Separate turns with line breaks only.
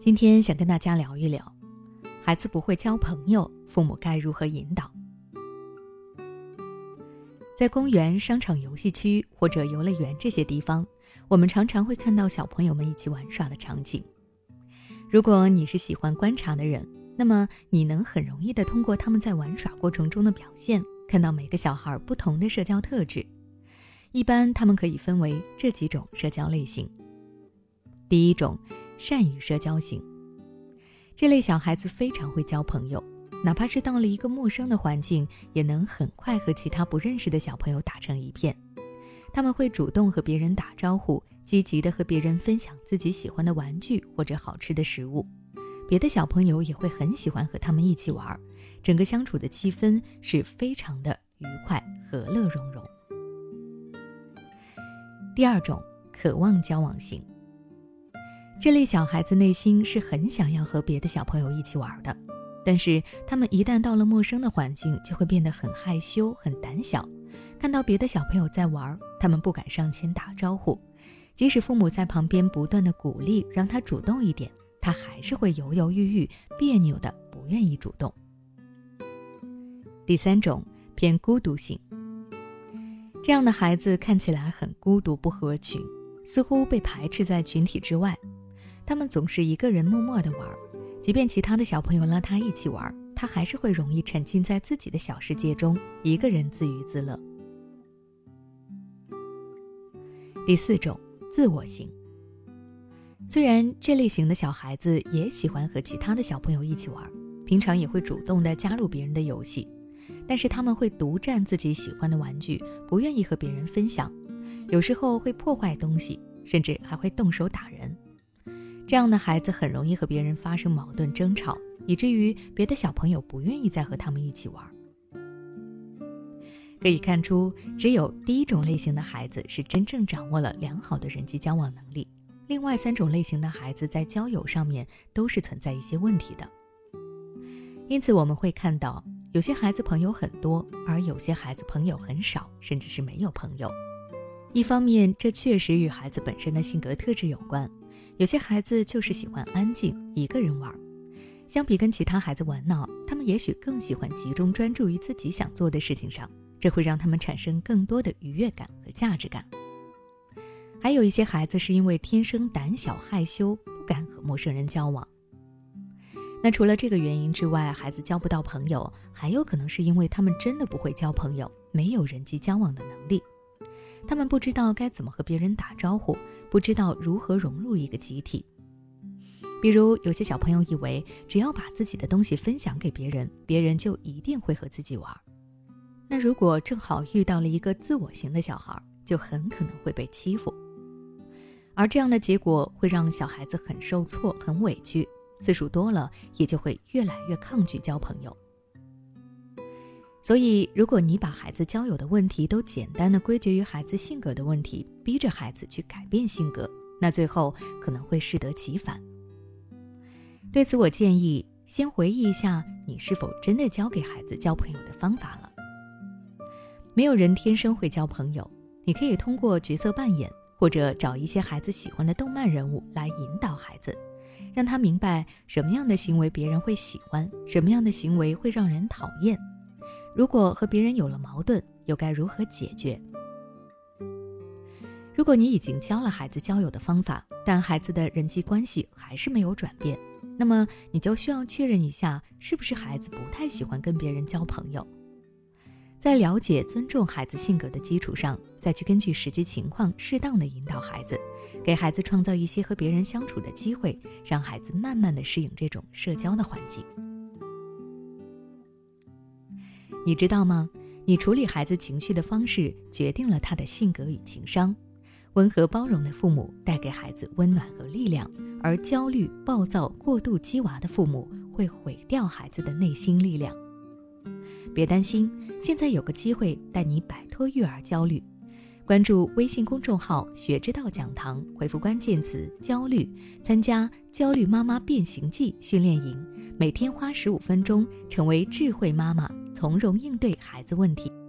今天想跟大家聊一聊，孩子不会交朋友，父母该如何引导？在公园、商场、游戏区或者游乐园这些地方，我们常常会看到小朋友们一起玩耍的场景。如果你是喜欢观察的人，那么你能很容易的通过他们在玩耍过程中的表现，看到每个小孩不同的社交特质。一般他们可以分为这几种社交类型。第一种，善于社交型。这类小孩子非常会交朋友，哪怕是到了一个陌生的环境，也能很快和其他不认识的小朋友打成一片。他们会主动和别人打招呼，积极的和别人分享自己喜欢的玩具或者好吃的食物。别的小朋友也会很喜欢和他们一起玩，整个相处的气氛是非常的愉快、和乐融融。第二种，渴望交往型。这类小孩子内心是很想要和别的小朋友一起玩的，但是他们一旦到了陌生的环境，就会变得很害羞、很胆小。看到别的小朋友在玩，他们不敢上前打招呼，即使父母在旁边不断的鼓励，让他主动一点，他还是会犹犹豫豫、别扭的，不愿意主动。第三种，偏孤独型。这样的孩子看起来很孤独、不合群，似乎被排斥在群体之外。他们总是一个人默默地玩，即便其他的小朋友拉他一起玩，他还是会容易沉浸在自己的小世界中，一个人自娱自乐。第四种，自我型。虽然这类型的小孩子也喜欢和其他的小朋友一起玩，平常也会主动的加入别人的游戏，但是他们会独占自己喜欢的玩具，不愿意和别人分享，有时候会破坏东西，甚至还会动手打人。这样的孩子很容易和别人发生矛盾争吵，以至于别的小朋友不愿意再和他们一起玩。可以看出，只有第一种类型的孩子是真正掌握了良好的人际交往能力，另外三种类型的孩子在交友上面都是存在一些问题的。因此，我们会看到有些孩子朋友很多，而有些孩子朋友很少，甚至是没有朋友。一方面，这确实与孩子本身的性格特质有关。有些孩子就是喜欢安静一个人玩，相比跟其他孩子玩闹，他们也许更喜欢集中专注于自己想做的事情上，这会让他们产生更多的愉悦感和价值感。还有一些孩子是因为天生胆小害羞，不敢和陌生人交往。那除了这个原因之外，孩子交不到朋友，还有可能是因为他们真的不会交朋友，没有人际交往的能力。他们不知道该怎么和别人打招呼，不知道如何融入一个集体。比如，有些小朋友以为只要把自己的东西分享给别人，别人就一定会和自己玩。那如果正好遇到了一个自我型的小孩，就很可能会被欺负。而这样的结果会让小孩子很受挫、很委屈，次数多了，也就会越来越抗拒交朋友。所以，如果你把孩子交友的问题都简单的归结于孩子性格的问题，逼着孩子去改变性格，那最后可能会适得其反。对此，我建议先回忆一下，你是否真的教给孩子交朋友的方法了？没有人天生会交朋友，你可以通过角色扮演，或者找一些孩子喜欢的动漫人物来引导孩子，让他明白什么样的行为别人会喜欢，什么样的行为会让人讨厌。如果和别人有了矛盾，又该如何解决？如果你已经教了孩子交友的方法，但孩子的人际关系还是没有转变，那么你就需要确认一下，是不是孩子不太喜欢跟别人交朋友。在了解、尊重孩子性格的基础上，再去根据实际情况适当的引导孩子，给孩子创造一些和别人相处的机会，让孩子慢慢的适应这种社交的环境。你知道吗？你处理孩子情绪的方式决定了他的性格与情商。温和包容的父母带给孩子温暖和力量，而焦虑、暴躁、过度激娃的父母会毁掉孩子的内心力量。别担心，现在有个机会带你摆脱育儿焦虑。关注微信公众号“学之道讲堂”，回复关键词“焦虑”，参加《焦虑妈妈变形记》训练营，每天花十五分钟，成为智慧妈妈。从容应对孩子问题。